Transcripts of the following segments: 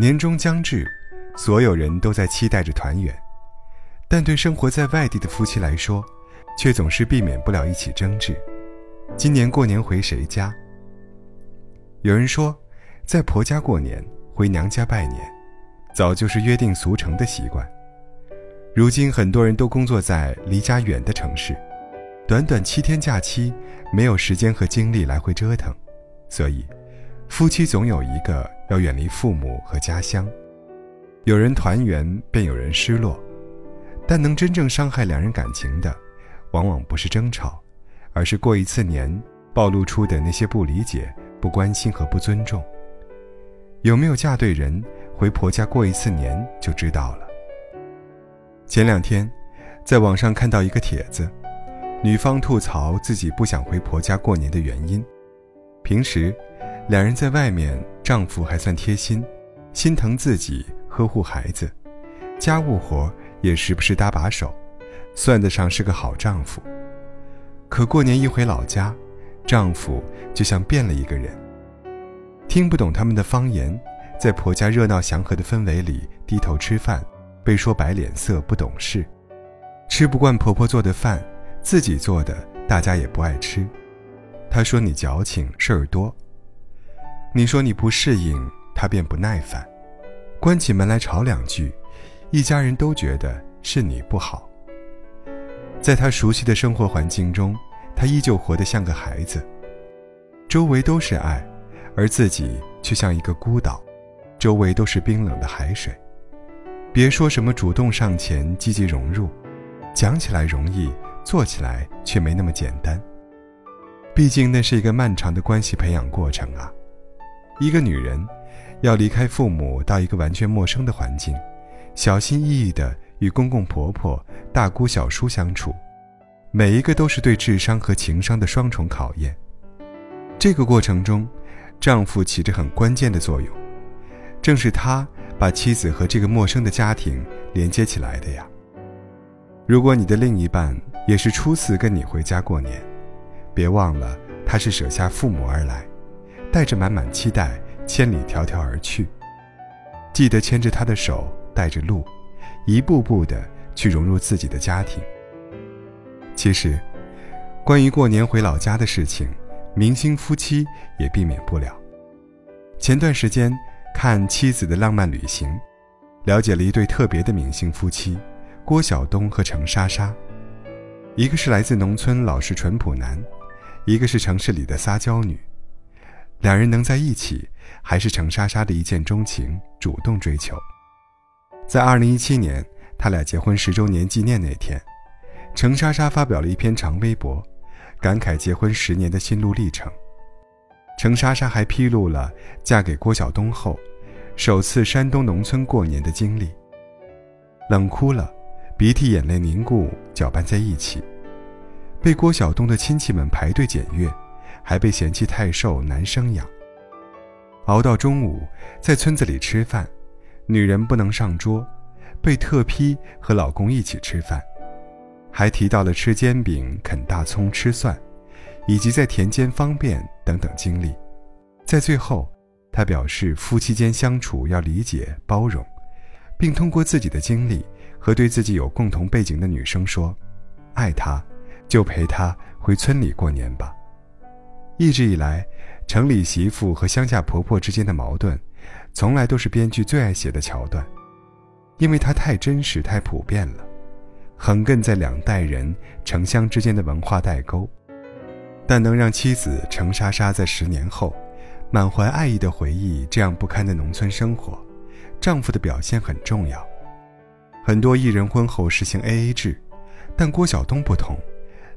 年终将至，所有人都在期待着团圆，但对生活在外地的夫妻来说，却总是避免不了一起争执。今年过年回谁家？有人说，在婆家过年，回娘家拜年，早就是约定俗成的习惯。如今很多人都工作在离家远的城市，短短七天假期，没有时间和精力来回折腾，所以，夫妻总有一个要远离父母和家乡。有人团圆，便有人失落，但能真正伤害两人感情的，往往不是争吵，而是过一次年暴露出的那些不理解、不关心和不尊重。有没有嫁对人，回婆家过一次年就知道了。前两天，在网上看到一个帖子，女方吐槽自己不想回婆家过年的原因。平时，两人在外面，丈夫还算贴心，心疼自己，呵护孩子，家务活也时不时搭把手，算得上是个好丈夫。可过年一回老家，丈夫就像变了一个人。听不懂他们的方言，在婆家热闹祥和的氛围里低头吃饭。被说白脸色不懂事，吃不惯婆婆做的饭，自己做的大家也不爱吃。她说你矫情事儿多，你说你不适应，他便不耐烦，关起门来吵两句，一家人都觉得是你不好。在他熟悉的生活环境中，他依旧活得像个孩子，周围都是爱，而自己却像一个孤岛，周围都是冰冷的海水。别说什么主动上前、积极融入，讲起来容易，做起来却没那么简单。毕竟那是一个漫长的关系培养过程啊。一个女人要离开父母，到一个完全陌生的环境，小心翼翼地与公公婆婆、大姑小叔相处，每一个都是对智商和情商的双重考验。这个过程中，丈夫起着很关键的作用，正是他。把妻子和这个陌生的家庭连接起来的呀。如果你的另一半也是初次跟你回家过年，别忘了他是舍下父母而来，带着满满期待，千里迢迢而去。记得牵着他的手，带着路，一步步的去融入自己的家庭。其实，关于过年回老家的事情，明星夫妻也避免不了。前段时间。看妻子的浪漫旅行，了解了一对特别的明星夫妻，郭晓东和程莎莎。一个是来自农村老实淳朴男，一个是城市里的撒娇女。两人能在一起，还是程莎莎的一见钟情，主动追求。在二零一七年，他俩结婚十周年纪念那天，程莎莎发表了一篇长微博，感慨结婚十年的心路历程。程莎莎还披露了嫁给郭晓东后，首次山东农村过年的经历。冷哭了，鼻涕眼泪凝固搅拌在一起，被郭晓东的亲戚们排队检阅，还被嫌弃太瘦难生养。熬到中午，在村子里吃饭，女人不能上桌，被特批和老公一起吃饭，还提到了吃煎饼、啃大葱、吃蒜。以及在田间方便等等经历，在最后，他表示夫妻间相处要理解包容，并通过自己的经历和对自己有共同背景的女生说：“爱她，就陪她回村里过年吧。”一直以来，城里媳妇和乡下婆婆之间的矛盾，从来都是编剧最爱写的桥段，因为它太真实、太普遍了，横亘在两代人城乡之间的文化代沟。但能让妻子程莎莎在十年后，满怀爱意的回忆这样不堪的农村生活，丈夫的表现很重要。很多艺人婚后实行 AA 制，但郭晓东不同，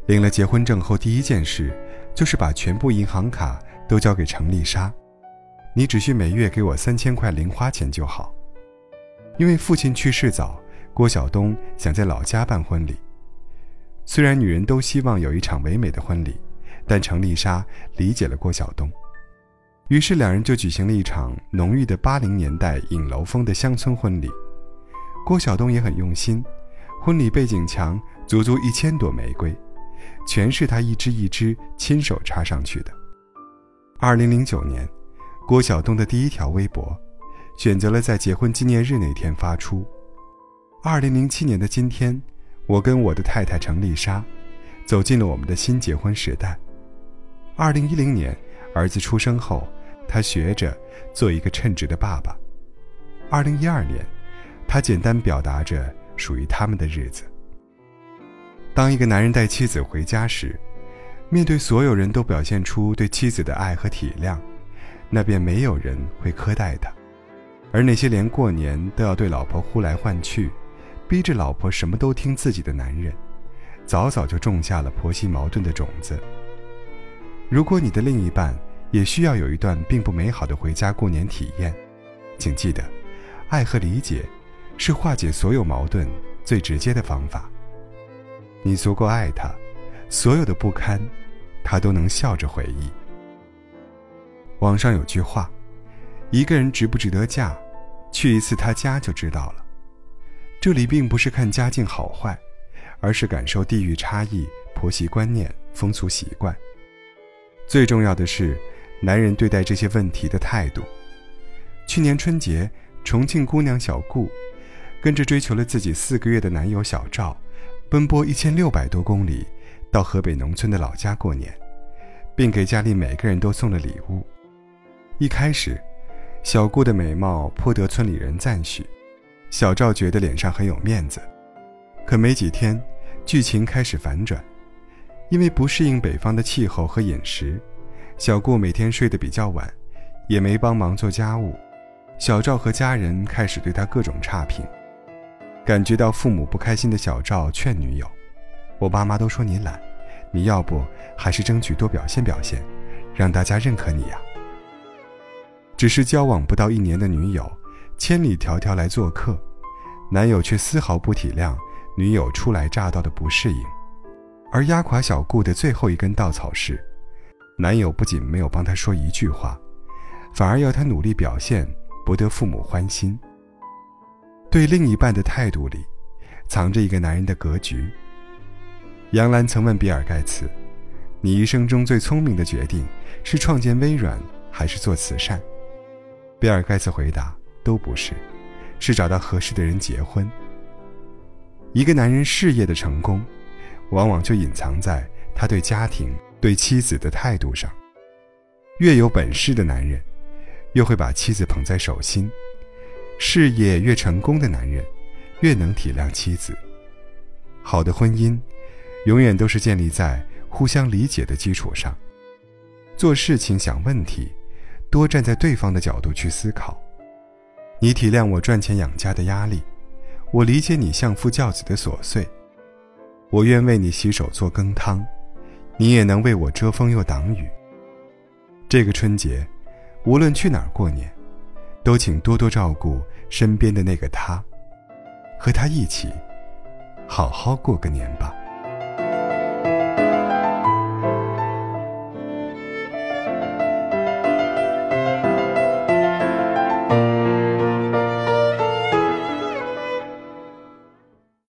领了结婚证后第一件事就是把全部银行卡都交给程丽莎，你只需每月给我三千块零花钱就好。因为父亲去世早，郭晓东想在老家办婚礼。虽然女人都希望有一场唯美的婚礼。但程丽莎理解了郭晓东，于是两人就举行了一场浓郁的八零年代影楼风的乡村婚礼。郭晓东也很用心，婚礼背景墙足足一千朵玫瑰，全是他一支一支亲手插上去的。二零零九年，郭晓东的第一条微博：选择了在结婚纪念日那天发出。二零零七年的今天，我跟我的太太程丽莎，走进了我们的新结婚时代。二零一零年，儿子出生后，他学着做一个称职的爸爸。二零一二年，他简单表达着属于他们的日子。当一个男人带妻子回家时，面对所有人都表现出对妻子的爱和体谅，那便没有人会苛待他。而那些连过年都要对老婆呼来唤去，逼着老婆什么都听自己的男人，早早就种下了婆媳矛盾的种子。如果你的另一半也需要有一段并不美好的回家过年体验，请记得，爱和理解是化解所有矛盾最直接的方法。你足够爱他，所有的不堪，他都能笑着回忆。网上有句话：“一个人值不值得嫁，去一次他家就知道了。”这里并不是看家境好坏，而是感受地域差异、婆媳观念、风俗习惯。最重要的是，男人对待这些问题的态度。去年春节，重庆姑娘小顾，跟着追求了自己四个月的男友小赵。奔波一千六百多公里，到河北农村的老家过年，并给家里每个人都送了礼物。一开始，小顾的美貌颇得村里人赞许，小赵觉得脸上很有面子。可没几天，剧情开始反转，因为不适应北方的气候和饮食，小顾每天睡得比较晚，也没帮忙做家务。小赵和家人开始对他各种差评。感觉到父母不开心的小赵劝女友：“我爸妈都说你懒，你要不还是争取多表现表现，让大家认可你呀。”只是交往不到一年的女友，千里迢迢来做客，男友却丝毫不体谅女友初来乍到的不适应，而压垮小顾的最后一根稻草是，男友不仅没有帮她说一句话，反而要她努力表现，博得父母欢心。对另一半的态度里，藏着一个男人的格局。杨澜曾问比尔盖茨：“你一生中最聪明的决定是创建微软，还是做慈善？”比尔盖茨回答：“都不是，是找到合适的人结婚。”一个男人事业的成功，往往就隐藏在他对家庭、对妻子的态度上。越有本事的男人，越会把妻子捧在手心。事业越成功的男人，越能体谅妻子。好的婚姻，永远都是建立在互相理解的基础上。做事情、想问题，多站在对方的角度去思考。你体谅我赚钱养家的压力，我理解你相夫教子的琐碎。我愿为你洗手做羹汤，你也能为我遮风又挡雨。这个春节，无论去哪儿过年。都请多多照顾身边的那个他，和他一起好好过个年吧。